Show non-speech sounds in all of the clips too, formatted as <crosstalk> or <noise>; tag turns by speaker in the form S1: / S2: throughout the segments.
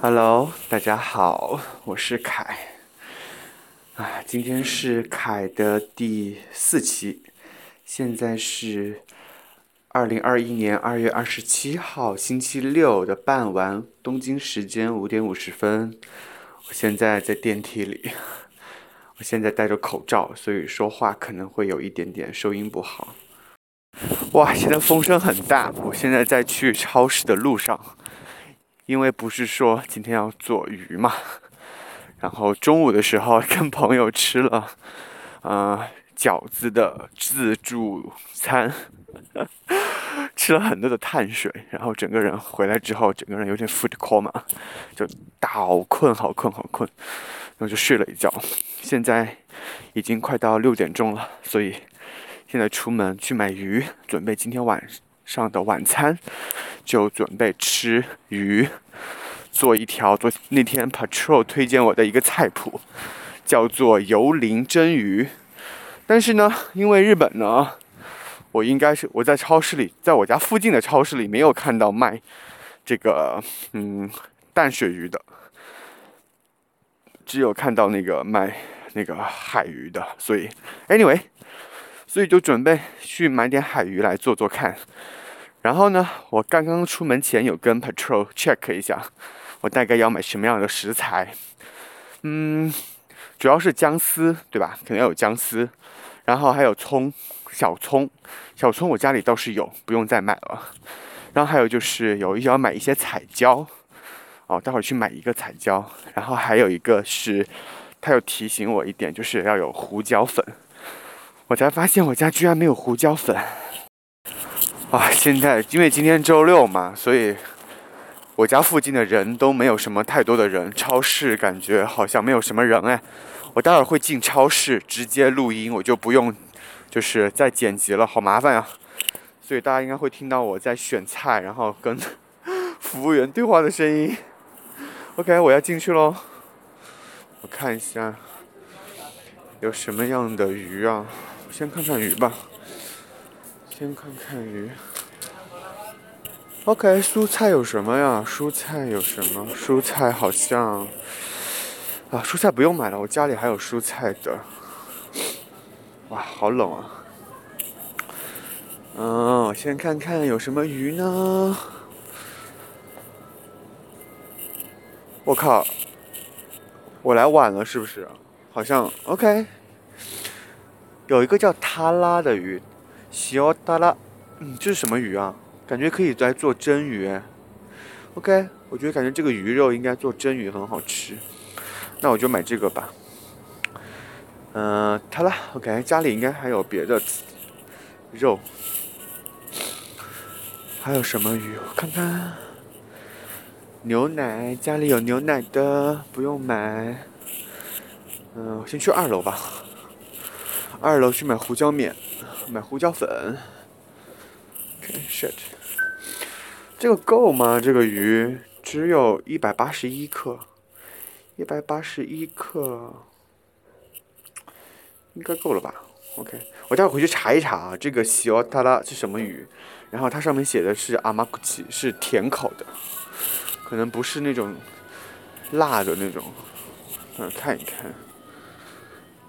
S1: Hello，大家好，我是凯。啊，今天是凯的第四期，现在是二零二一年二月二十七号星期六的傍晚，东京时间五点五十分。我现在在电梯里，我现在戴着口罩，所以说话可能会有一点点收音不好。哇，现在风声很大，我现在在去超市的路上。因为不是说今天要做鱼嘛，<laughs> 然后中午的时候 <laughs> 跟朋友吃了，呃饺子的自助餐，<laughs> 吃了很多的碳水，然后整个人回来之后，整个人有点 food coma，就好困好困好困，然后就睡了一觉。现在已经快到六点钟了，所以现在出门去买鱼，准备今天晚上。的晚餐就准备吃鱼，做一条做那天 Patrol 推荐我的一个菜谱，叫做油淋蒸鱼。但是呢，因为日本呢，我应该是我在超市里，在我家附近的超市里没有看到卖这个嗯淡水鱼的，只有看到那个卖那个海鱼的，所以 anyway。所以就准备去买点海鱼来做做看，然后呢，我刚刚出门前有跟 Patrol check 一下，我大概要买什么样的食材，嗯，主要是姜丝，对吧？肯定要有姜丝，然后还有葱，小葱，小葱我家里倒是有，不用再买了。然后还有就是有要买一些彩椒，哦，待会儿去买一个彩椒。然后还有一个是，他有提醒我一点，就是要有胡椒粉。我才发现我家居然没有胡椒粉，啊！现在因为今天周六嘛，所以我家附近的人都没有什么太多的人，超市感觉好像没有什么人哎。我待会儿会进超市直接录音，我就不用就是再剪辑了，好麻烦啊！所以大家应该会听到我在选菜，然后跟 <laughs> 服务员对话的声音。OK，我要进去喽，我看一下有什么样的鱼啊。先看看鱼吧，先看看鱼。OK，蔬菜有什么呀？蔬菜有什么？蔬菜好像啊，蔬菜不用买了，我家里还有蔬菜的。哇，好冷啊！嗯，我先看看有什么鱼呢？我靠，我来晚了是不是？好像 OK。有一个叫塔拉的鱼，小塔拉，嗯，这是什么鱼啊？感觉可以来做蒸鱼。OK，我觉得感觉这个鱼肉应该做蒸鱼很好吃，那我就买这个吧。嗯，塔拉，OK，家里应该还有别的肉，还有什么鱼？我看看，牛奶，家里有牛奶的，不用买。嗯，先去二楼吧。二楼去买胡椒面，买胡椒粉。shit，这个够吗？这个鱼只有一百八十一克，一百八十一克，应该够了吧？OK，我待会回去查一查啊，这个西奥塔拉是什么鱼？然后它上面写的是阿玛古奇，是甜口的，可能不是那种辣的那种。嗯，看一看。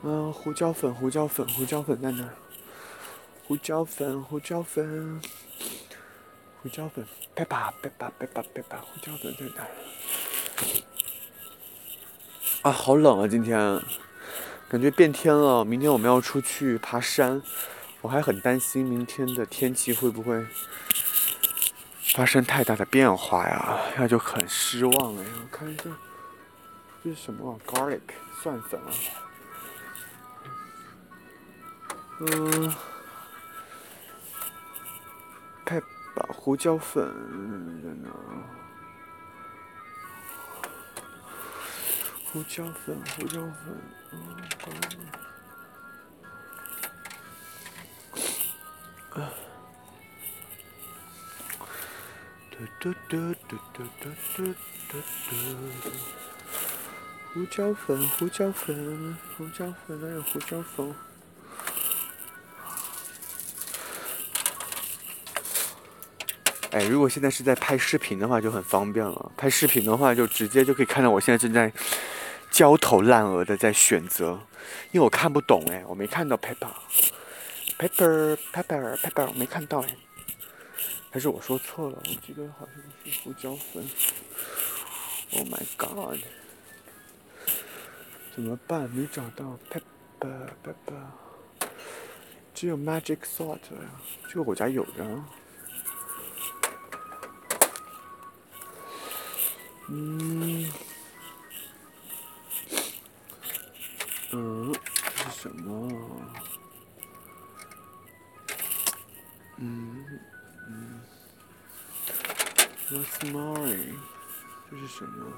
S1: 嗯，胡椒粉，胡椒粉，胡椒粉在哪儿？胡椒粉，胡椒粉，胡椒粉，别把，别把，别把，别把，胡椒粉在哪？啊，好冷啊！今天感觉变天了，明天我们要出去爬山，我还很担心明天的天气会不会发生太大的变化呀？那就很失望了呀！我看一下，这是什么？garlic 蒜粉啊。嗯，太把胡椒粉在哪？胡椒粉，胡椒粉，嗯啊！嘟嘟嘟嘟嘟嘟嘟嘟嘟。胡椒粉，胡椒粉，胡椒粉，哪有胡椒粉？哎，如果现在是在拍视频的话，就很方便了。拍视频的话，就直接就可以看到我现在正在焦头烂额的在选择，因为我看不懂哎，我没看到 pepper，pepper，pepper，pepper，我没看到哎，还是我说错了？我记得好像是胡椒粉。Oh my god！怎么办？没找到 pepper，pepper，只有 magic salt 呀，这个我家有的。嗯，嗯，这是什么？嗯嗯，rosemary，这是什么？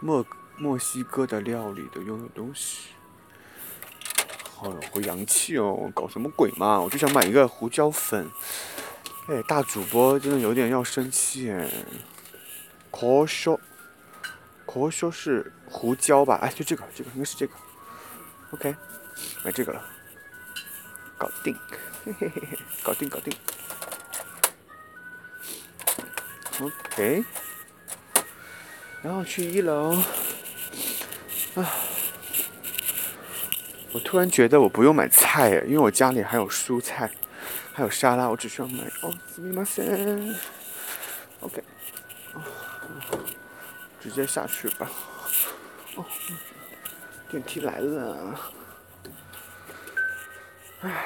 S1: 墨墨西哥的料理的用的东西。好，好洋气哦！搞什么鬼嘛？我就想买一个胡椒粉。哎，大主播真的有点要生气哎。可说，可说是胡椒吧？哎，就这个，这个应该是这个。OK，买这个了，搞定，嘿嘿嘿嘿，<laughs> 搞定搞定。OK，然后去一楼。啊，我突然觉得我不用买菜哎，因为我家里还有蔬菜，还有沙拉，我只需要买。哦，すみません。OK。 直接下去吧。哦，电梯来了。唉，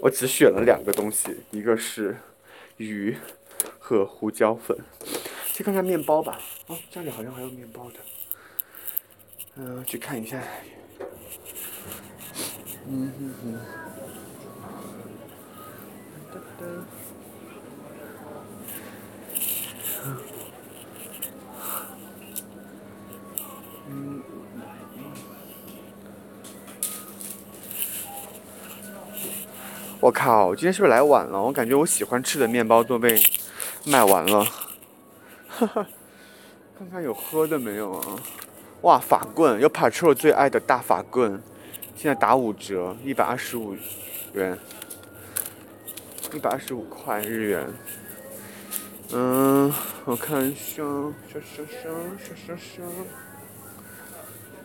S1: 我只选了两个东西，一个是鱼和胡椒粉。去看看面包吧。哦，家里好像还有面包的。嗯，去看一下。嗯哼哼。哒哒。我靠！今天是不是来晚了？我感觉我喜欢吃的面包都被卖完了。哈哈，看看有喝的没有啊？哇，法棍，有 Patrol 最爱的大法棍，现在打五折，一百二十五元，一百二十五块日元。嗯，我看一下，啥啥啥啥啥啥。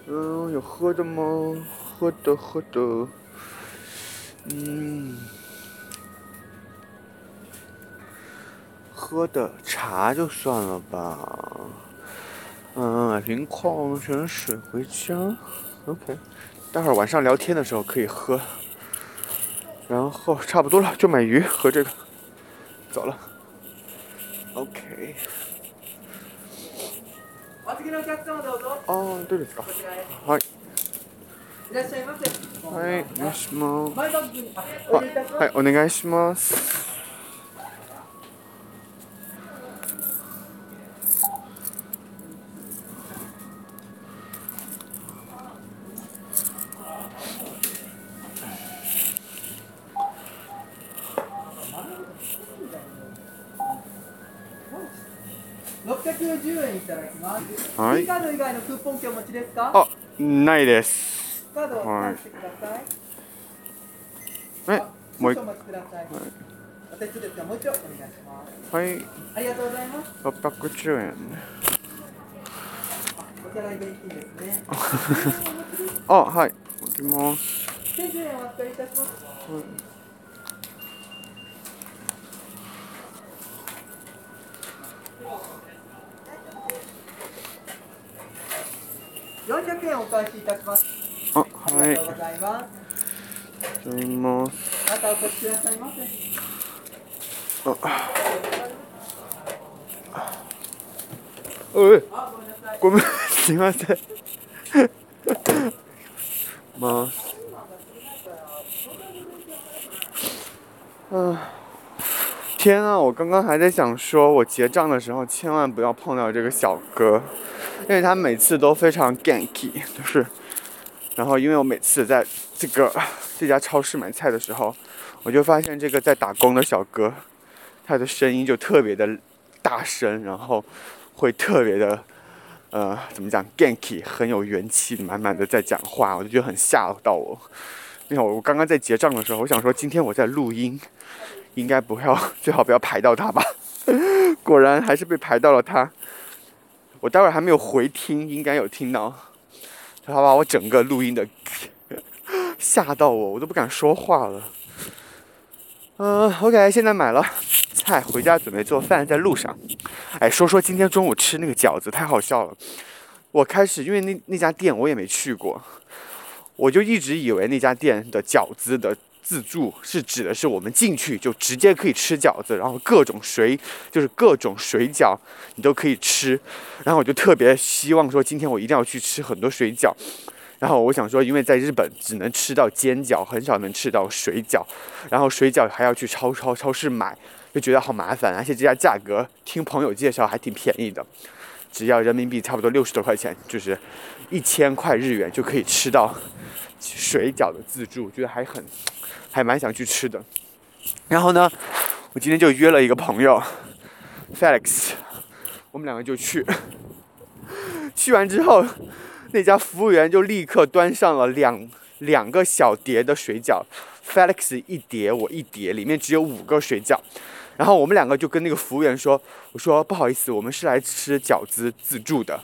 S1: 嗯，有喝的吗？喝的，喝的。嗯，喝的茶就算了吧。嗯，瓶矿泉水回家。OK，待会儿晚上聊天的时候可以喝。然后差不多了，就买鱼和这个，走了。OK。哦，对ですか。はい。 いらっしゃいませ。はい、お願いします。はい、お願いします。610円いただきます。はい。以外のクーポン券お持ちですか？あ、ないです。カードをてください。はい。もう一回。はい。ですが、もう一度お願いします。はい。ありがとうございます。六百十円。お支払い現金ですね。<laughs> あ、はい。置きます。千十円お預かりいたします。はい400円お返しいたします。あ、はい。ありがとうございます。います。またお越しくださいませ。あ。おい。ごめん、すみません。ます。啊！天啊！我刚刚还在想说，我结账的时候千万不要碰到这个小哥，因为他每次都非常 ganky，就是。 然后，因为我每次在这个这家超市买菜的时候，我就发现这个在打工的小哥，他的声音就特别的大声，然后会特别的，呃，怎么讲，ganky，很有元气，满满的在讲话，我就觉得很吓到我。你看，我刚刚在结账的时候，我想说今天我在录音，应该不要，<laughs> 最好不要排到他吧。<laughs> 果然还是被排到了他。我待会儿还没有回听，应该有听到。他把我整个录音的 <laughs> 吓到我，我都不敢说话了。嗯，OK，现在买了菜回家准备做饭，在路上。哎，说说今天中午吃那个饺子，太好笑了。我开始因为那那家店我也没去过，我就一直以为那家店的饺子的。自助是指的是我们进去就直接可以吃饺子，然后各种水就是各种水饺你都可以吃，然后我就特别希望说今天我一定要去吃很多水饺，然后我想说因为在日本只能吃到煎饺，很少能吃到水饺，然后水饺还要去超超超市买，就觉得好麻烦，而且这家价格听朋友介绍还挺便宜的，只要人民币差不多六十多块钱，就是一千块日元就可以吃到水饺的自助，觉得还很。还蛮想去吃的，然后呢，我今天就约了一个朋友，Felix，我们两个就去。去完之后，那家服务员就立刻端上了两两个小碟的水饺，Felix 一碟，我一碟，里面只有五个水饺。然后我们两个就跟那个服务员说：“我说不好意思，我们是来吃饺子自助的。”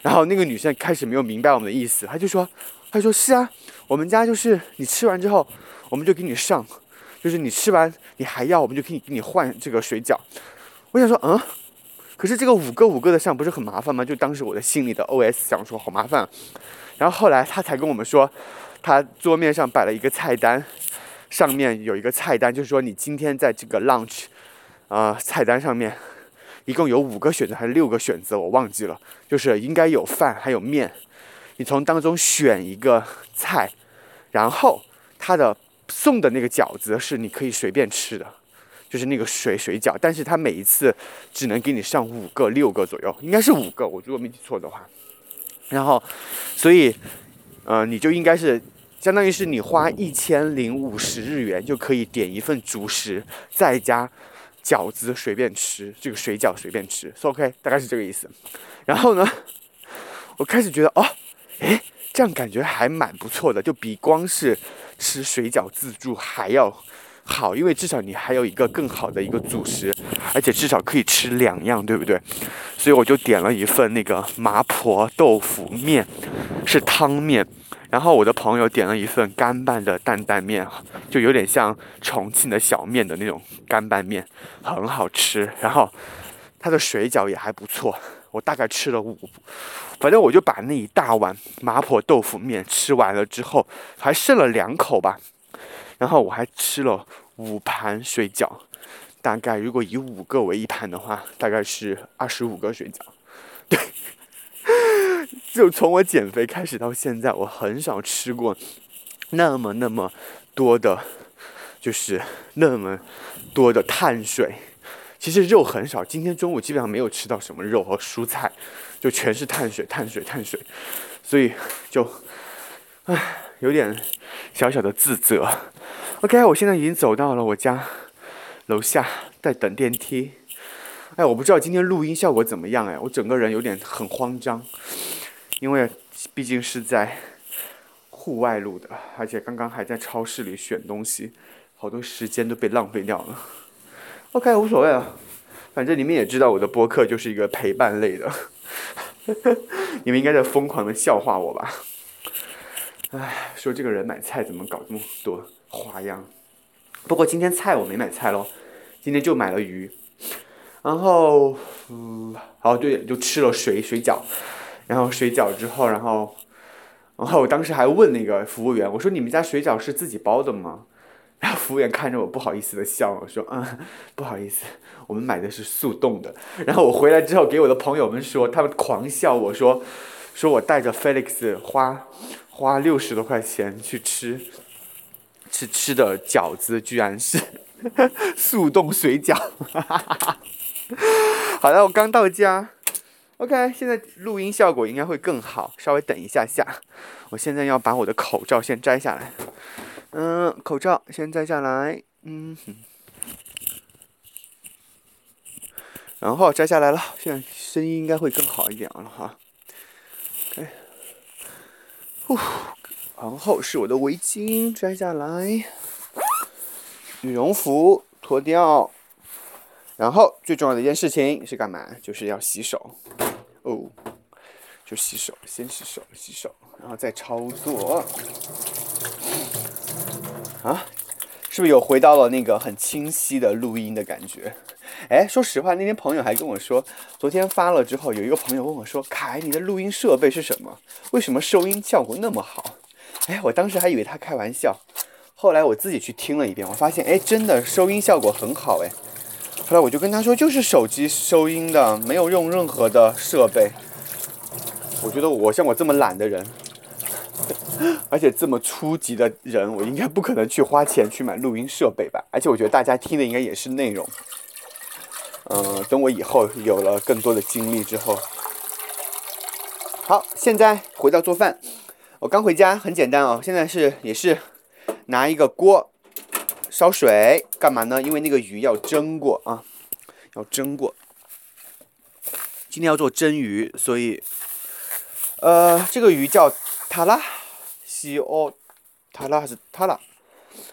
S1: 然后那个女生开始没有明白我们的意思，她就说：“他说是啊，我们家就是你吃完之后。”我们就给你上，就是你吃完你还要，我们就可以给你换这个水饺。我想说，嗯，可是这个五个五个的上不是很麻烦吗？就当时我的心里的 OS 想说，好麻烦。然后后来他才跟我们说，他桌面上摆了一个菜单，上面有一个菜单，就是说你今天在这个 lunch，啊，菜单上面一共有五个选择还是六个选择，我忘记了，就是应该有饭还有面，你从当中选一个菜，然后它的。送的那个饺子是你可以随便吃的，就是那个水水饺，但是他每一次只能给你上五个、六个左右，应该是五个，我如果没记错的话。然后，所以，呃，你就应该是相当于是你花一千零五十日元就可以点一份主食，再加饺子随便吃，这个水饺随便吃，OK，大概是这个意思。然后呢，我开始觉得哦，诶，这样感觉还蛮不错的，就比光是。吃水饺自助还要好，因为至少你还有一个更好的一个主食，而且至少可以吃两样，对不对？所以我就点了一份那个麻婆豆腐面，是汤面。然后我的朋友点了一份干拌的担担面，就有点像重庆的小面的那种干拌面，很好吃。然后它的水饺也还不错，我大概吃了五。反正我就把那一大碗麻婆豆腐面吃完了之后，还剩了两口吧。然后我还吃了五盘水饺，大概如果以五个为一盘的话，大概是二十五个水饺。对，<laughs> 就从我减肥开始到现在，我很少吃过那么那么多的，就是那么多的碳水。其实肉很少，今天中午基本上没有吃到什么肉和蔬菜。就全是碳水，碳水，碳水，所以就，唉，有点小小的自责。OK，我现在已经走到了我家楼下，在等电梯。哎，我不知道今天录音效果怎么样哎，我整个人有点很慌张，因为毕竟是在户外录的，而且刚刚还在超市里选东西，好多时间都被浪费掉了。OK，无所谓了，反正你们也知道我的播客就是一个陪伴类的。<laughs> 你们应该在疯狂的笑话我吧？唉，说这个人买菜怎么搞这么多花样？不过今天菜我没买菜喽，今天就买了鱼。然后，嗯，哦对，就吃了水水饺。然后水饺之后，然后，然后我当时还问那个服务员，我说你们家水饺是自己包的吗？然后服务员看着我不好意思的笑了，说：“嗯，不好意思，我们买的是速冻的。”然后我回来之后给我的朋友们说，他们狂笑我说：“说我带着 Felix 花花六十多块钱去吃吃吃的饺子，居然是 <laughs> 速冻水饺。<laughs> ”好了，我刚到家，OK，现在录音效果应该会更好，稍微等一下下，我现在要把我的口罩先摘下来。嗯，口罩先摘下来，嗯，然后摘下来了，现在声音应该会更好一点了哈。哎，呼，然后是我的围巾，摘下来，羽绒服。脱掉。然后最重要的一件事情是干嘛？就是要洗手。哦，就洗手，先洗手，洗手，然后再操作。啊，是不是有回到了那个很清晰的录音的感觉？哎，说实话，那天朋友还跟我说，昨天发了之后，有一个朋友问我说：“凯，你的录音设备是什么？为什么收音效果那么好？”哎，我当时还以为他开玩笑，后来我自己去听了一遍，我发现，哎，真的收音效果很好，哎。后来我就跟他说，就是手机收音的，没有用任何的设备。我觉得我像我这么懒的人，而且这么初级的人，我应该不可能去花钱去买录音设备吧？而且我觉得大家听的应该也是内容。嗯，等我以后有了更多的精力之后，好，现在回到做饭。我刚回家，很简单哦。现在是也是拿一个锅烧水，干嘛呢？因为那个鱼要蒸过啊，要蒸过。今天要做蒸鱼，所以呃，这个鱼叫塔拉西欧塔拉还是塔拉？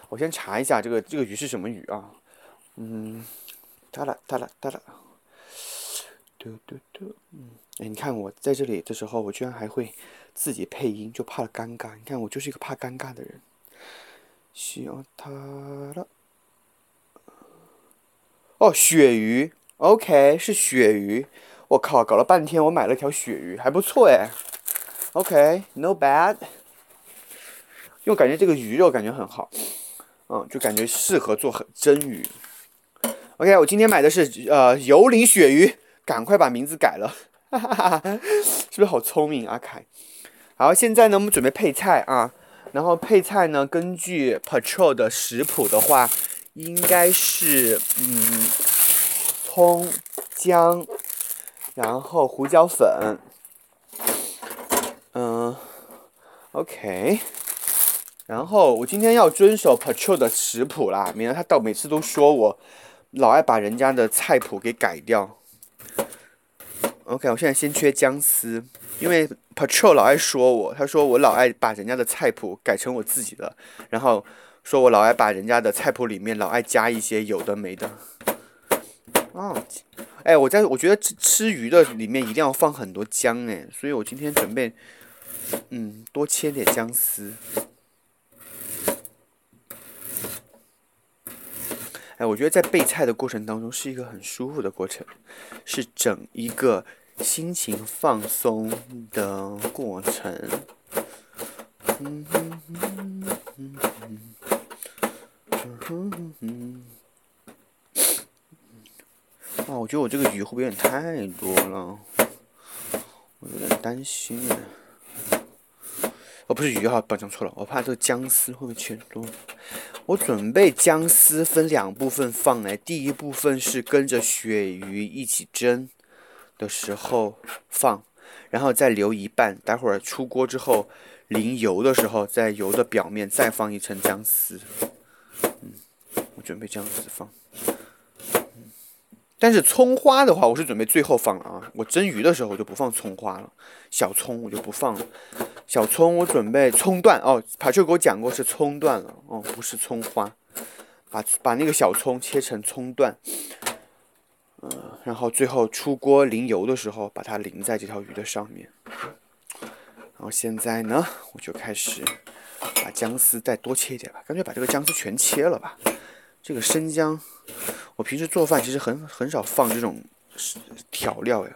S1: 我先查一下这个这个鱼是什么鱼啊？嗯，塔拉塔拉塔拉，嘟嘟嘟，嗯，哎，你看我在这里的时候，我居然还会。自己配音就怕尴尬，你看我就是一个怕尴尬的人。需要它了。哦，鳕鱼，OK，是鳕鱼。我靠，搞了半天我买了条鳕鱼，还不错哎。OK，no bad。因为感觉这个鱼肉感觉很好，嗯，就感觉适合做蒸鱼。OK，我今天买的是呃油淋鳕鱼，赶快把名字改了，哈哈哈是不是好聪明，阿凯？好，现在呢，我们准备配菜啊。然后配菜呢，根据 Patrol 的食谱的话，应该是嗯，葱、姜，然后胡椒粉，嗯，OK。然后我今天要遵守 Patrol 的食谱啦，免得他到每次都说我老爱把人家的菜谱给改掉。OK，我现在先缺姜丝，因为 Patrol 老爱说我，他说我老爱把人家的菜谱改成我自己的，然后说我老爱把人家的菜谱里面老爱加一些有的没的。哦，哎，我在我觉得吃吃鱼的里面一定要放很多姜哎，所以我今天准备嗯多切点姜丝。哎，我觉得在备菜的过程当中是一个很舒服的过程，是整一个。心情放松的过程。嗯嗯嗯嗯嗯嗯啊，我觉得我这个鱼会不会有点太多了？我有点担心哎。哦，不是鱼哈，讲错了，我怕这个姜丝会不会切多？我准备姜丝分两部分放哎，第一部分是跟着鳕鱼一起蒸。的时候放，然后再留一半，待会儿出锅之后淋油的时候，在油的表面再放一层姜丝。嗯，我准备这样子放。但是葱花的话，我是准备最后放了啊。我蒸鱼的时候我就不放葱花了，小葱我就不放了。小葱我准备葱段哦，帕秋给我讲过是葱段了哦，不是葱花。把把那个小葱切成葱段。嗯，然后最后出锅淋油的时候，把它淋在这条鱼的上面。然后现在呢，我就开始把姜丝再多切一点吧，干脆把这个姜丝全切了吧。这个生姜，我平时做饭其实很很少放这种调料呀，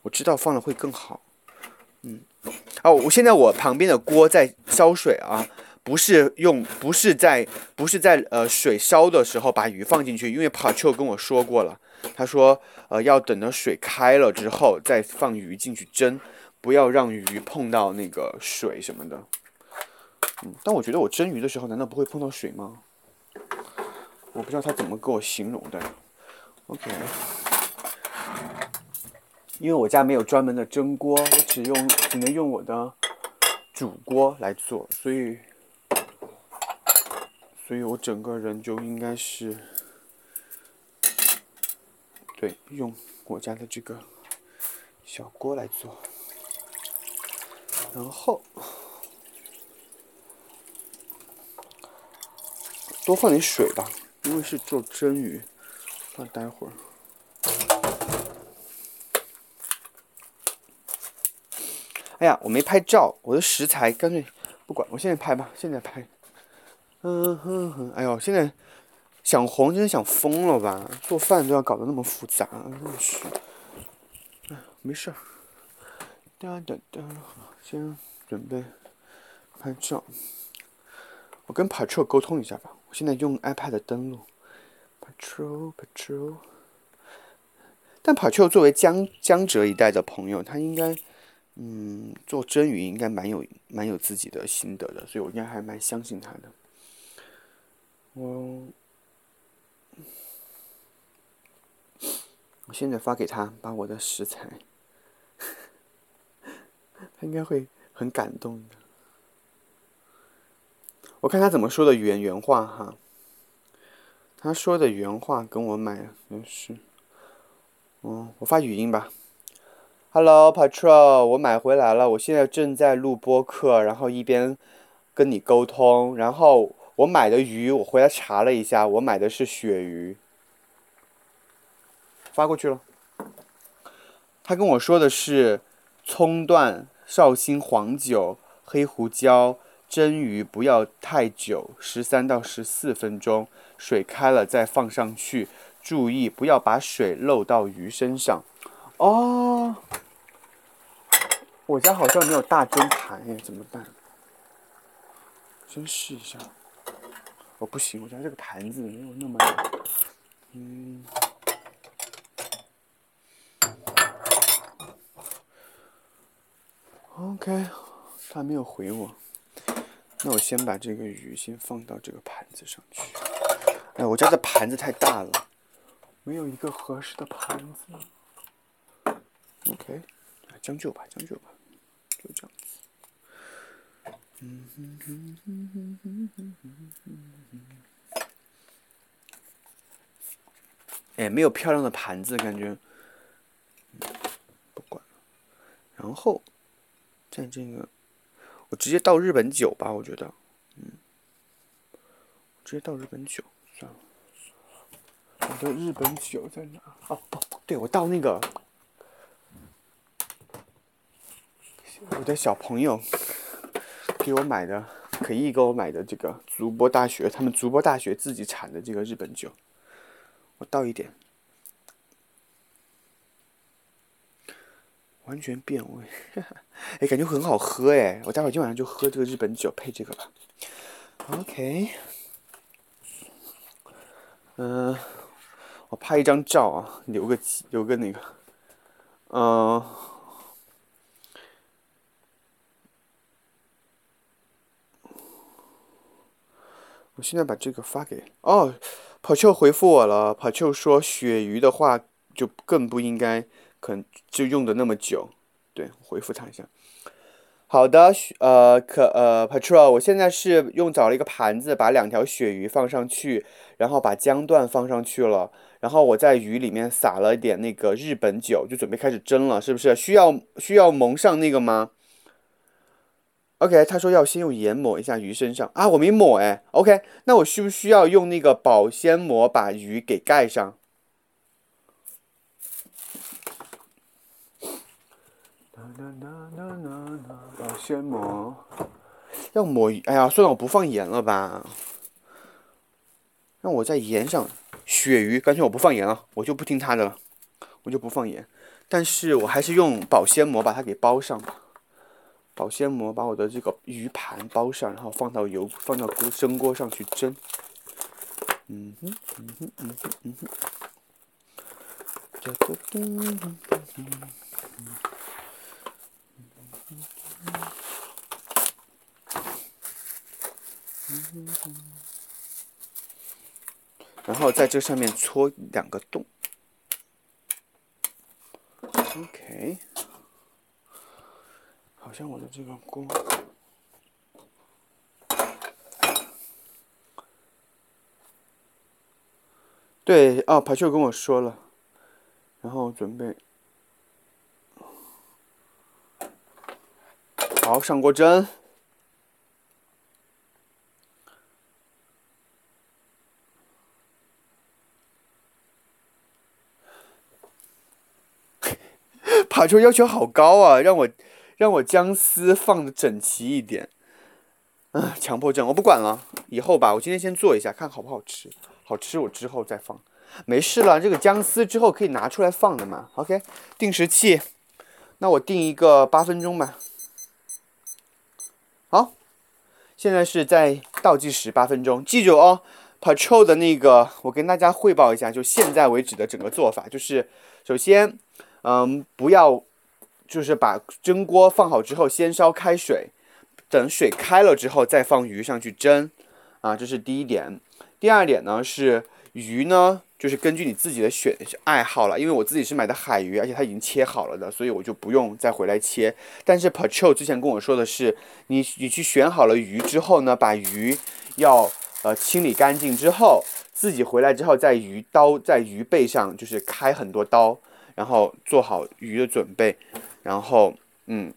S1: 我知道放了会更好。哦，我现在我旁边的锅在烧水啊。不是用，不是在，不是在呃水烧的时候把鱼放进去，因为 Patrol 跟我说过了，他说呃要等到水开了之后再放鱼进去蒸，不要让鱼碰到那个水什么的。嗯，但我觉得我蒸鱼的时候难道不会碰到水吗？我不知道他怎么跟我形容的。OK，因为我家没有专门的蒸锅，我只用只能用我的煮锅来做，所以。所以我整个人就应该是，对，用我家的这个小锅来做，然后多放点水吧，因为是做蒸鱼，那待会儿。哎呀，我没拍照，我的食材干脆不管，我现在拍吧，现在拍。嗯哼哼，哎呦，现在想红真的想疯了吧？做饭都要搞得那么复杂，真的是。没事儿。哒哒哒，先准备拍照。我跟 Patrol 沟通一下吧，我现在用 iPad 登录。Patrol，Patrol。但 Patrol 作为江江浙一带的朋友，他应该。嗯，做蒸鱼应该蛮有蛮有自己的心得的，所以我应该还蛮相信他的。我我现在发给他，把我的食材，<laughs> 他应该会很感动的。我看他怎么说的原原话哈，他说的原话跟我买的是，嗯，我发语音吧。Hello, Patrol，我买回来了。我现在正在录播客，然后一边跟你沟通。然后我买的鱼，我回来查了一下，我买的是鳕鱼。发过去了。他跟我说的是葱段、绍兴黄酒、黑胡椒蒸鱼，不要太久，十三到十四分钟，水开了再放上去，注意不要把水漏到鱼身上。哦。我家好像没有大蒸盘耶，怎么办？先试一下。哦，不行，我家这个盘子没有那么。嗯。OK，他没有回我。那我先把这个鱼先放到这个盘子上去。哎，我家的盘子太大了，没有一个合适的盘子。OK，将就吧，将就吧。就这样子。哎，没有漂亮的盘子，感觉。不管了。然后，在这个，我直接倒日本酒吧，我觉得。嗯。直接倒日本酒，算了。我的日本酒在哪？哦，不对，我倒那个。我的小朋友给我买的，肯毅给我买的这个竹波大学，他们竹波大学自己产的这个日本酒，我倒一点，完全变味，<laughs> 哎，感觉很好喝哎，我待会儿今晚上就喝这个日本酒配这个吧。OK，嗯，我拍一张照啊，留个留个那个，嗯。我现在把这个发给哦，跑秋回复我了。跑秋说鳕鱼的话就更不应该，可能就用的那么久。对，回复他一下。好的，呃，可呃，Patrol，我现在是用找了一个盘子，把两条鳕鱼放上去，然后把姜段放上去了，然后我在鱼里面撒了一点那个日本酒，就准备开始蒸了，是不是？需要需要蒙上那个吗？OK，他说要先用盐抹一下鱼身上啊，我没抹哎。OK，那我需不需要用那个保鲜膜把鱼给盖上？保鲜膜要抹，哎呀，算了，我不放盐了吧。那我在盐上，鳕鱼，干脆我不放盐了，我就不听他的了，我就不放盐，但是我还是用保鲜膜把它给包上吧。保鲜膜把我的这个鱼盘包上，然后放到油放到锅蒸锅上去蒸。嗯哼，嗯哼，嗯哼，嗯哼。然后在这上面戳两个洞。OK。好像我的这个锅。对，啊，排球跟我说了，然后准备。好，上锅蒸。<laughs> 排出要求好高啊，让我。让我姜丝放的整齐一点。嗯，强迫症，我不管了，以后吧，我今天先做一下，看好不好吃。好吃我之后再放，没事了，这个姜丝之后可以拿出来放的嘛。OK，定时器，那我定一个八分钟吧。好，现在是在倒计时八分钟，记住哦。Patrol 的那个，我跟大家汇报一下，就现在为止的整个做法，就是首先，嗯，不要，就是把蒸锅放好之后，先烧开水，等水开了之后再放鱼上去蒸，啊，这是第一点。第二点呢是鱼呢，就是根据你自己的选爱好了，因为我自己是买的海鱼，而且它已经切好了的，所以我就不用再回来切。但是 Patrol 之前跟我说的是，你你去选好了鱼之后呢，把鱼要。呃，清理干净之后，自己回来之后，在鱼刀在鱼背上就是开很多刀，然后做好鱼的准备，然后嗯，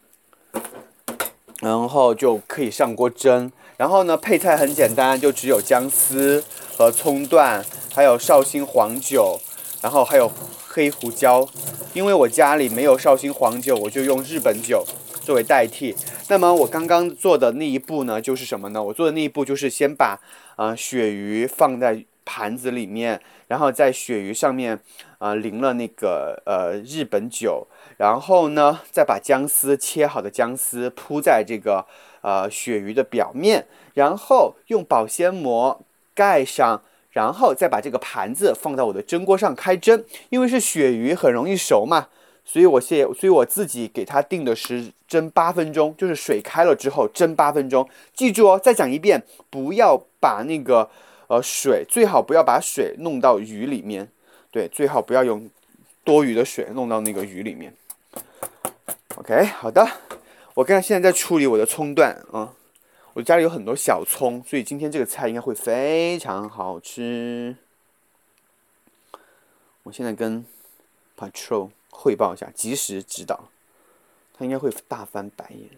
S1: 然后就可以上锅蒸。然后呢，配菜很简单，就只有姜丝和葱段，还有绍兴黄酒，然后还有黑胡椒。因为我家里没有绍兴黄酒，我就用日本酒作为代替。那么我刚刚做的那一步呢，就是什么呢？我做的那一步就是先把。啊，鳕鱼放在盘子里面，然后在鳕鱼上面啊淋了那个呃日本酒，然后呢再把姜丝切好的姜丝铺在这个呃鳕鱼的表面，然后用保鲜膜盖上，然后再把这个盘子放到我的蒸锅上开蒸，因为是鳕鱼很容易熟嘛。所以我现，所以我自己给它定的是蒸八分钟，就是水开了之后蒸八分钟。记住哦，再讲一遍，不要把那个呃水，最好不要把水弄到鱼里面，对，最好不要用多余的水弄到那个鱼里面。OK，好的，我刚现在在处理我的葱段啊，我家里有很多小葱，所以今天这个菜应该会非常好吃。我现在跟 Patrol。汇报一下，及时指导，他应该会大翻白眼。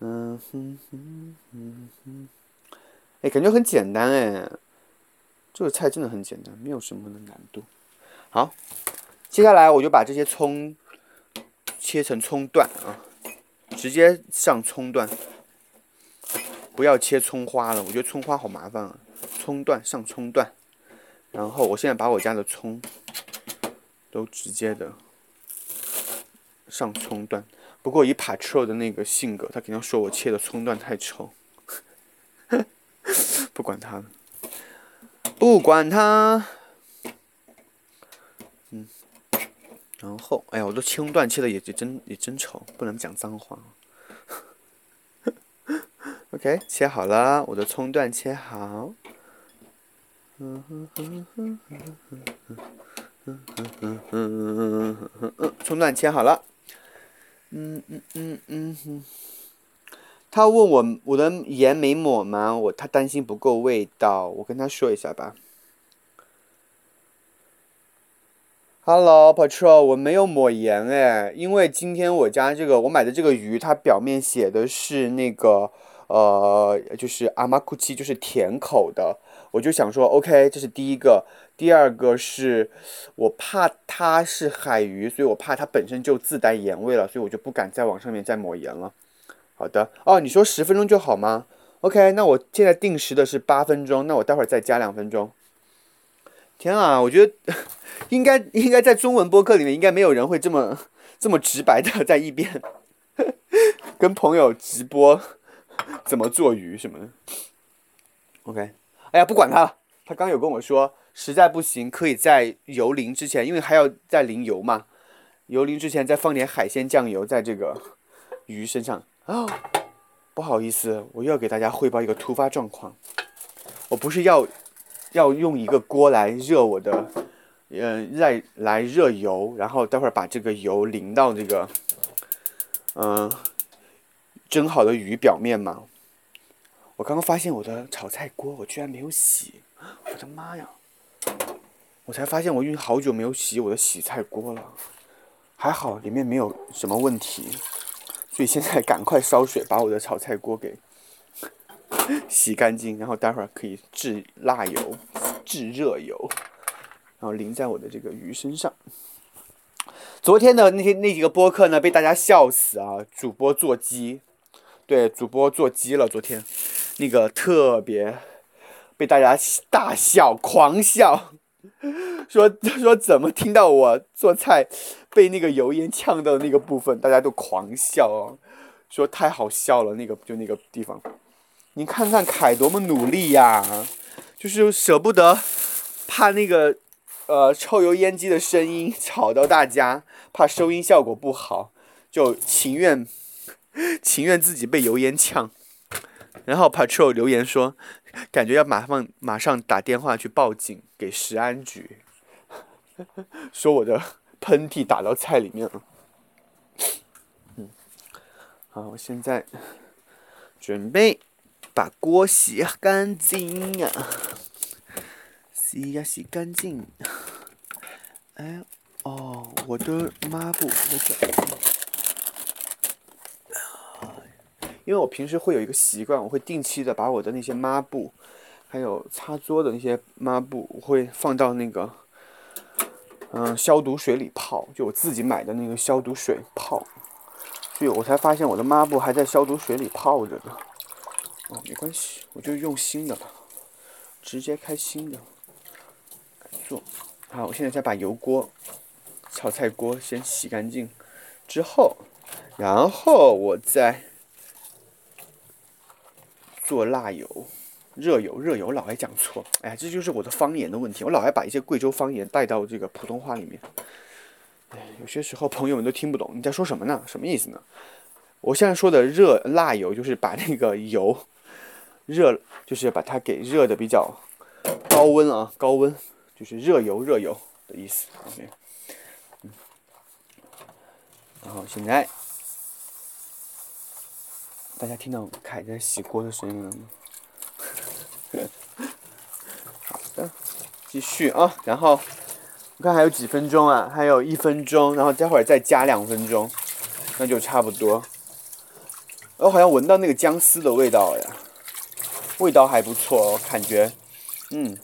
S1: 嗯哼哼哼哼，哎，感觉很简单哎，这个菜真的很简单，没有什么的难度。好，接下来我就把这些葱切成葱段啊，直接上葱段，不要切葱花了，我觉得葱花好麻烦啊。葱段上葱段，然后我现在把我家的葱。都直接的上葱段，不过以 Patrol 的那个性格，他肯定说我切的葱段太丑，<laughs> 不管他了，不管他，嗯，然后，哎呀，我的葱段切的也也真也真丑，不能讲脏话。<laughs> OK，切好了，我的葱段切好。嗯哼哼哼哼哼哼。嗯嗯嗯嗯嗯嗯嗯葱段切好了。嗯嗯嗯嗯嗯。他问我我的盐没抹吗？我他担心不够味道，我跟他说一下吧。Hello Patrol，我没有抹盐哎，因为今天我家这个我买的这个鱼，它表面写的是那个呃，就是阿玛库奇，就是甜口的。我就想说，OK，这是第一个。第二个是，我怕它是海鱼，所以我怕它本身就自带盐味了，所以我就不敢再往上面再抹盐了。好的，哦，你说十分钟就好吗？OK，那我现在定时的是八分钟，那我待会儿再加两分钟。天啊，我觉得 <laughs> 应该应该在中文播客里面，应该没有人会这么 <laughs> 这么直白的在一边 <laughs> 跟朋友直播怎么做鱼什么的。OK，哎呀，不管他了，他刚有跟我说。实在不行，可以在油淋之前，因为还要再淋油嘛。油淋之前再放点海鲜酱油在这个鱼身上啊。不好意思，我又要给大家汇报一个突发状况。我不是要要用一个锅来热我的，嗯，来来热油，然后待会儿把这个油淋到这个，嗯，蒸好的鱼表面嘛。我刚刚发现我的炒菜锅我居然没有洗，我的妈呀！我才发现我用好久没有洗我的洗菜锅了，还好里面没有什么问题，所以现在赶快烧水把我的炒菜锅给 <laughs> 洗干净，然后待会儿可以制辣油、制热油，然后淋在我的这个鱼身上。昨天的那些那几个播客呢，被大家笑死啊！主播座机，对，主播座机了。昨天那个特别被大家大笑、狂笑，说说怎么听到我做菜被那个油烟呛到的那个部分，大家都狂笑哦，说太好笑了。那个就那个地方，你看看凯多么努力呀，就是舍不得，怕那个。呃，抽油烟机的声音 <laughs> 吵到大家，怕收音效果不好，就情愿 <laughs> 情愿自己被油烟呛。然后 Patrol 留言说，感觉要马上马上打电话去报警给食安局，<laughs> 说我的喷嚏打到菜里面了。嗯，好，我现在准备把锅洗干净呀。洗呀洗干净，哎，哦，我的抹布在这。因为我平时会有一个习惯，我会定期的把我的那些抹布，还有擦桌的那些抹布，我会放到那个，嗯，消毒水里泡，就我自己买的那个消毒水泡。所以我才发现我的抹布还在消毒水里泡着呢。哦，没关系，我就用新的吧，直接开新的。做好，我现在再把油锅、炒菜锅先洗干净，之后，然后我再做辣油、热油、热油，我老爱讲错，哎呀，这就是我的方言的问题，我老爱把一些贵州方言带到这个普通话里面，哎，有些时候朋友们都听不懂你在说什么呢？什么意思呢？我现在说的热辣油，就是把那个油热，就是把它给热的比较高温啊，高温。就是热油热油的意思，OK，然后现在大家听到凯在洗锅的声音了吗？好的，继续啊，然后我看还有几分钟啊，还有一分钟，然后待会儿再加两分钟，那就差不多。我好像闻到那个姜丝的味道了呀，味道还不错哦，感觉，嗯。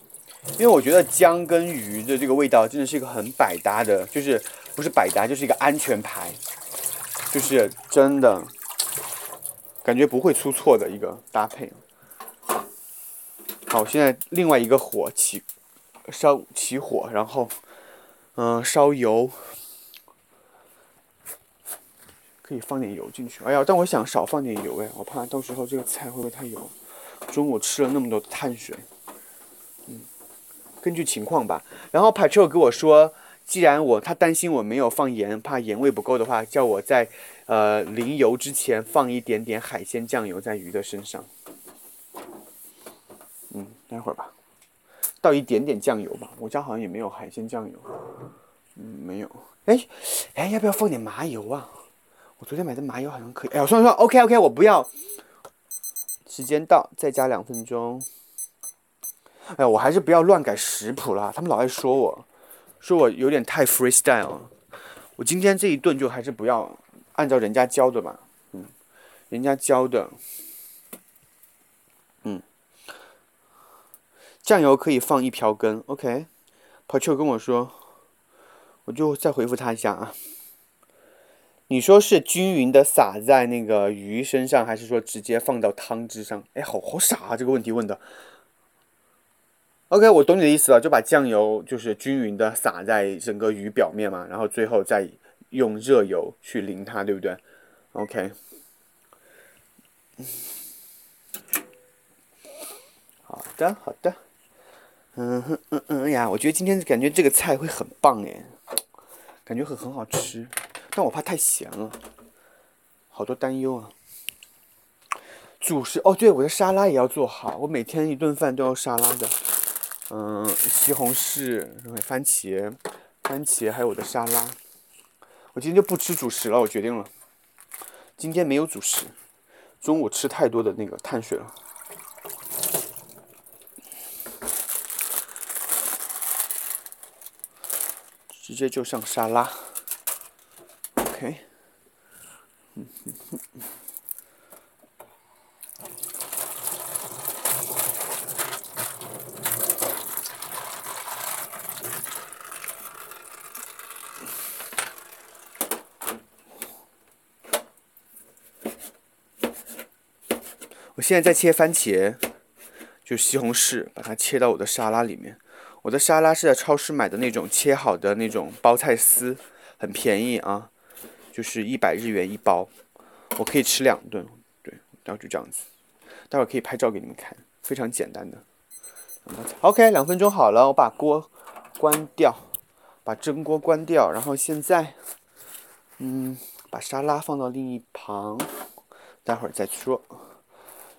S1: 因为我觉得姜跟鱼的这个味道真的是一个很百搭的，就是不是百搭，就是一个安全牌，就是真的感觉不会出错的一个搭配。好，现在另外一个火起烧起火，然后嗯烧油，可以放点油进去。哎呀，但我想少放点油哎，我怕到时候这个菜会不会太油。中午吃了那么多碳水。嗯根据情况吧。然后 p a t r o 跟我说，既然我他担心我没有放盐，怕盐味不够的话，叫我在呃淋油之前放一点点海鲜酱油在鱼的身上。嗯，待会儿吧，倒一点点酱油吧。我家好像也没有海鲜酱油。嗯，没有。哎，哎，要不要放点麻油啊？我昨天买的麻油好像可以。哎，算了算了，OK OK，我不要。时间到，再加两分钟。哎，我还是不要乱改食谱了。他们老爱说我，说我有点太 freestyle。我今天这一顿就还是不要按照人家教的吧。嗯，人家教的，嗯，酱油可以放一瓢羹。OK，跑去跟我说，我就再回复他一下啊。你说是均匀的撒在那个鱼身上，还是说直接放到汤汁上？哎，好好傻啊！这个问题问的。OK，我懂你的意思了，就把酱油就是均匀的撒在整个鱼表面嘛，然后最后再用热油去淋它，对不对？OK，好的，好的，嗯哼嗯嗯呀，我觉得今天感觉这个菜会很棒哎，感觉很很好吃，但我怕太咸了，好多担忧啊。主食哦，对，我的沙拉也要做好，我每天一顿饭都要沙拉的。嗯，西红柿、番茄、番茄，还有我的沙拉。我今天就不吃主食了，我决定了，今天没有主食。中午吃太多的那个碳水了，直接就上沙拉。<laughs> 我现在在切番茄就西红柿把它切到我的沙拉里面。我的沙拉是在超市买的那种切好的那种包菜丝很便宜啊就是一百日元一包。我可以吃两顿。对，然后就这样子，待会儿可以拍照给你们看，非常简单的。OK，两分钟好了，我把锅关掉，把蒸锅关掉，然后现在，嗯，把沙拉放到另一旁，待会儿再说。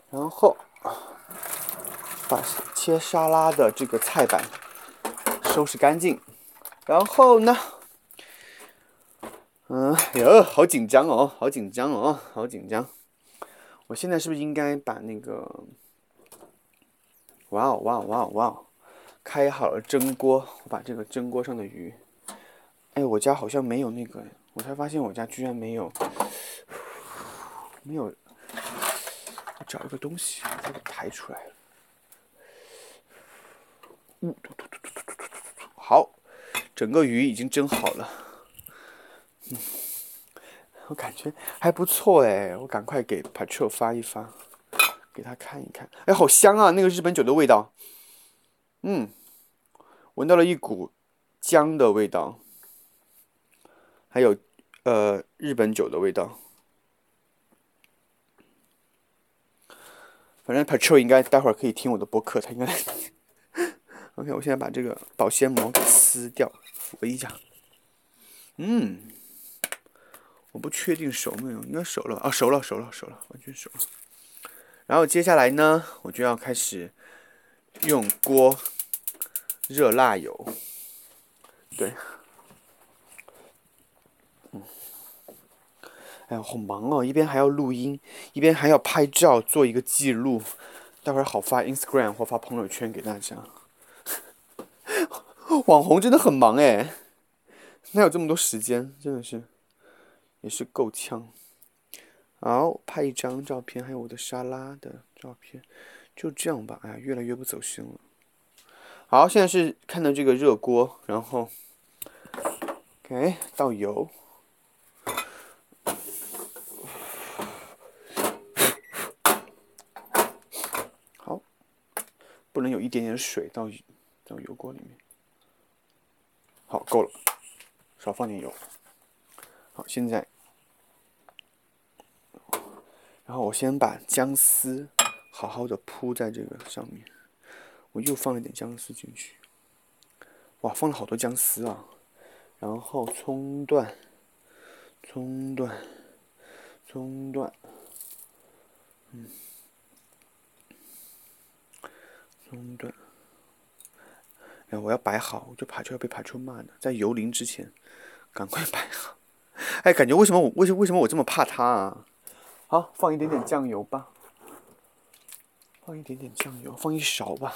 S1: 然后把切沙拉的这个菜板收拾干净。然后呢，嗯，哟，好紧张哦，好紧张哦，好紧张。我现在是不是应该把那个？哇哦哇哦哇哦哇哦！开好了蒸锅，我把这个蒸锅上的鱼，哎，我家好像没有那个，我才发现我家居然没有，没有。我找一个东西，把它给抬出来。嗯，好，整个鱼已经蒸好了。嗯，<laughs> 我感觉还不错哎，我赶快给 Patrol 发一发，给他看一看。哎，好香啊，那个日本酒的味道。嗯，闻到了一股姜的味道，还有呃日本酒的味道。反正 Patrol 应该待会儿可以听我的播客，他应该。<laughs> OK，我现在把这个保鲜膜给撕掉，扶一下。嗯，我不确定熟没有，应该熟了啊，熟了，熟了，熟了，完全熟了。然后接下来呢，我就要开始用锅热辣油。对。哎呀，好忙哦！一边还要录音，一边还要拍照做一个记录，待会儿好发 Instagram 或发朋友圈给大家。<laughs> 网红真的很忙哎，哪有这么多时间？真的是，也是够呛。好，拍一张照片，还有我的沙拉的照片，就这样吧。哎呀，越来越不走心了。好，现在是看到这个热锅，然后，OK，倒油。好不能有一点点水到到油锅里面。好，够了，少放点油。好，现在，然后我先把姜丝好好的铺在这个上面。我又放了点姜丝进去。哇，放了好多姜丝啊！然后葱段，葱段，葱段，嗯。葱段。哎，我要摆好，我就怕就要被爬出骂的，在油淋之前，赶快摆好。哎，感觉为什么我为什为什么我这么怕它啊？好，放一点点酱油吧，放一点点酱油，放一勺吧。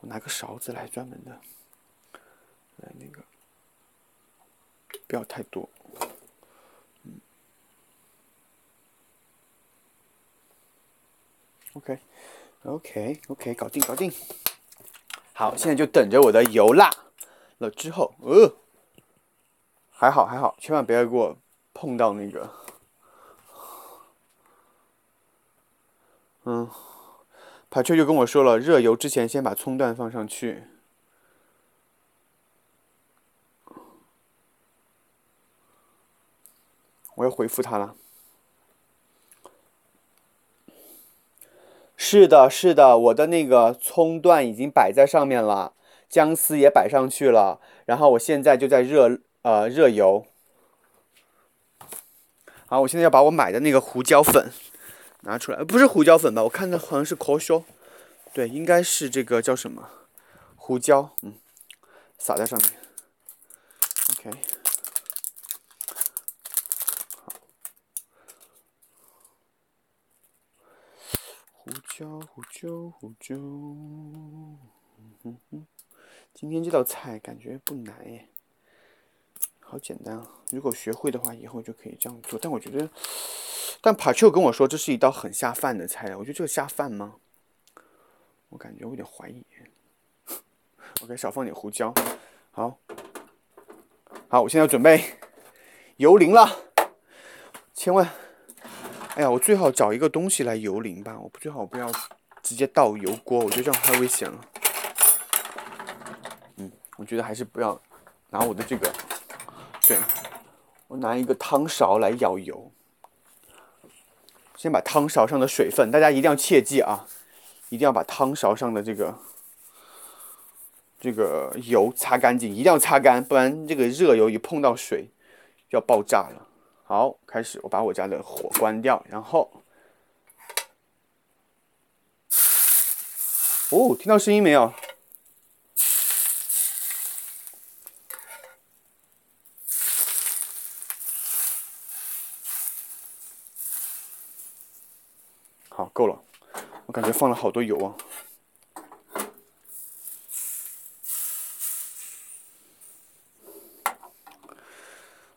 S1: 我拿个勺子来，专门的，来那个，不要太多。嗯。OK。OK，OK，搞定，搞定。好，现在就等着我的油辣了之后，呃，还好，还好，千万不要给我碰到那个。嗯，帕秋就跟我说了，热油之前先把葱段放上去。我要回复他了。是的，是的，我的那个葱段已经摆在上面了，姜丝也摆上去了，然后我现在就在热呃热油。好，我现在要把我买的那个胡椒粉拿出来，不是胡椒粉吧？我看的好像是烤椒，对，应该是这个叫什么胡椒，嗯，撒在上面。OK。胡椒，胡椒，胡椒。嗯哼哼，今天这道菜感觉不难耶，好简单啊！如果学会的话，以后就可以这样做。但我觉得，但帕丘跟我说这是一道很下饭的菜，我觉得这个下饭吗？我感觉我有点怀疑。OK，少放点胡椒。好，好，我现在要准备油淋了，千万。哎呀，我最好找一个东西来油淋吧，我不最好不要直接倒油锅，我觉得这样太危险了。嗯，我觉得还是不要拿我的这个，对，我拿一个汤勺来舀油。先把汤勺上的水分，大家一定要切记啊，一定要把汤勺上的这个这个油擦干净，一定要擦干，不然这个热油一碰到水要爆炸了。好，开始，我把我家的火关掉，然后，哦，听到声音没有？好，够了，我感觉放了好多油啊。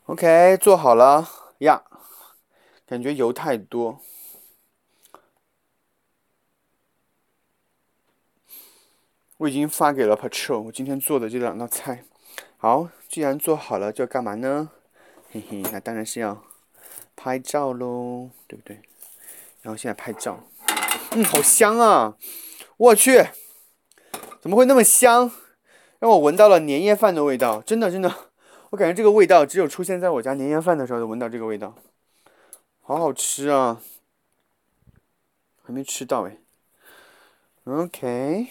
S1: OK，做好了呀，感觉油太多。我已经发给了 Patrol，我今天做的这两道菜。好，既然做好了，就要干嘛呢？嘿嘿，那当然是要拍照喽，对不对？然后现在拍照，嗯，好香啊！我去，怎么会那么香？让我闻到了年夜饭的味道，真的真的，我感觉这个味道只有出现在我家年夜饭的时候才闻到这个味道，好好吃啊！还没吃到哎，OK，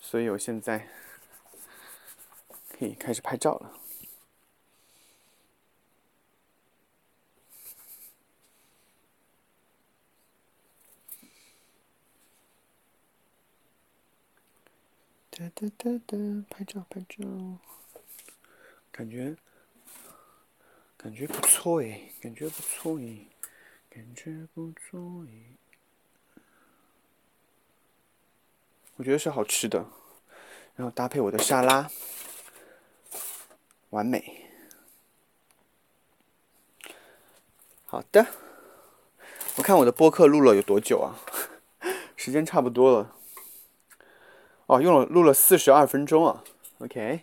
S1: 所以我现在可以开始拍照了。哒哒哒哒，拍照拍照，感觉感觉不错诶，感觉不错诶，感觉不错诶。我觉得是好吃的，然后搭配我的沙拉，完美。好的，我看我的播客录了有多久啊？<laughs> 时间差不多了。哦，用了录了四十二分钟啊，OK，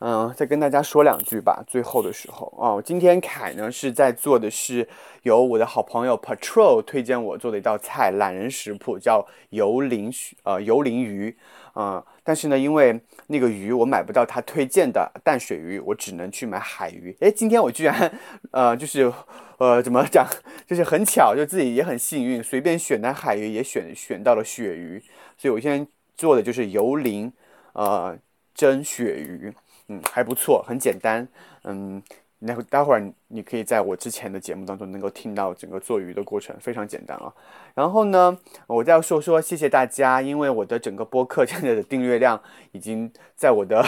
S1: 嗯，再跟大家说两句吧。最后的时候哦，今天凯呢是在做的是由我的好朋友 Patrol 推荐我做的一道菜，懒人食谱，叫油淋呃油淋鱼啊。但是呢，因为那个鱼我买不到他推荐的淡水鱼，我只能去买海鱼。哎，今天我居然呃就是呃怎么讲，就是很巧，就自己也很幸运，随便选的海鱼也选选到了鳕鱼，所以我现。做的就是油淋，呃，蒸鳕鱼，嗯，还不错，很简单，嗯，那待会儿你可以在我之前的节目当中能够听到整个做鱼的过程，非常简单啊。然后呢，我再说说谢谢大家，因为我的整个播客现在的订阅量已经在我的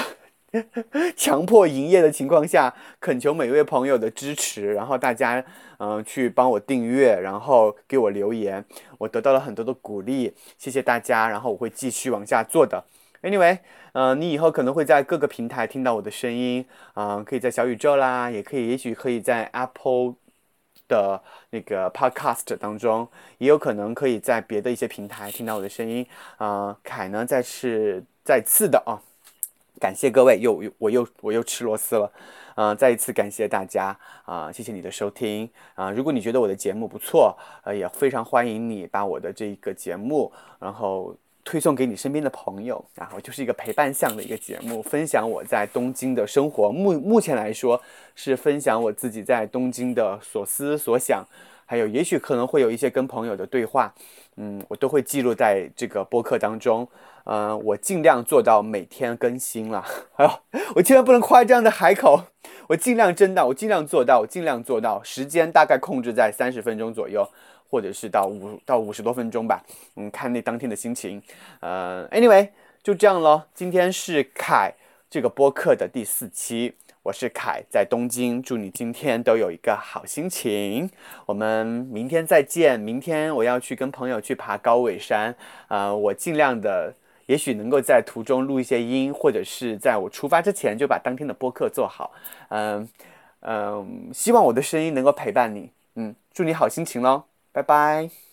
S1: <laughs> 强迫营业的情况下，恳求每一位朋友的支持，然后大家嗯去帮我订阅，然后给我留言。我得到了很多的鼓励，谢谢大家，然后我会继续往下做的。Anyway，嗯，你以后可能会在各个平台听到我的声音，啊，可以在小宇宙啦，也可以，也许可以在 Apple 的那个 Podcast 当中，也有可能可以在别的一些平台听到我的声音。啊，凯呢，再次再次的啊，感谢各位，又又我又我又吃螺丝了。嗯，再一次感谢大家啊，谢谢你的收听啊！如果你觉得我的节目不错，呃，也非常欢迎你把我的这个节目，然后推送给你身边的朋友然后就是一个陪伴向的一个节目，分享我在东京的生活。目目前来说是分享我自己在东京的所思所想，还有也许可能会有一些跟朋友的对话，嗯，我都会记录在这个播客当中。嗯，我尽量做到每天更新了。哎呦，我千万不能夸这样的海口。我尽量真的，我尽量做到，我尽量做到，时间大概控制在三十分钟左右，或者是到五到五十多分钟吧。嗯，看那当天的心情。呃，anyway，就这样咯。今天是凯这个播客的第四期，我是凯，在东京，祝你今天都有一个好心情。我们明天再见。明天我要去跟朋友去爬高尾山。啊，我尽量的。也许能够在途中录一些音，或者是在我出发之前就把当天的播客做好。嗯嗯，希望我的声音能够陪伴你。嗯，祝你好心情喽，拜拜。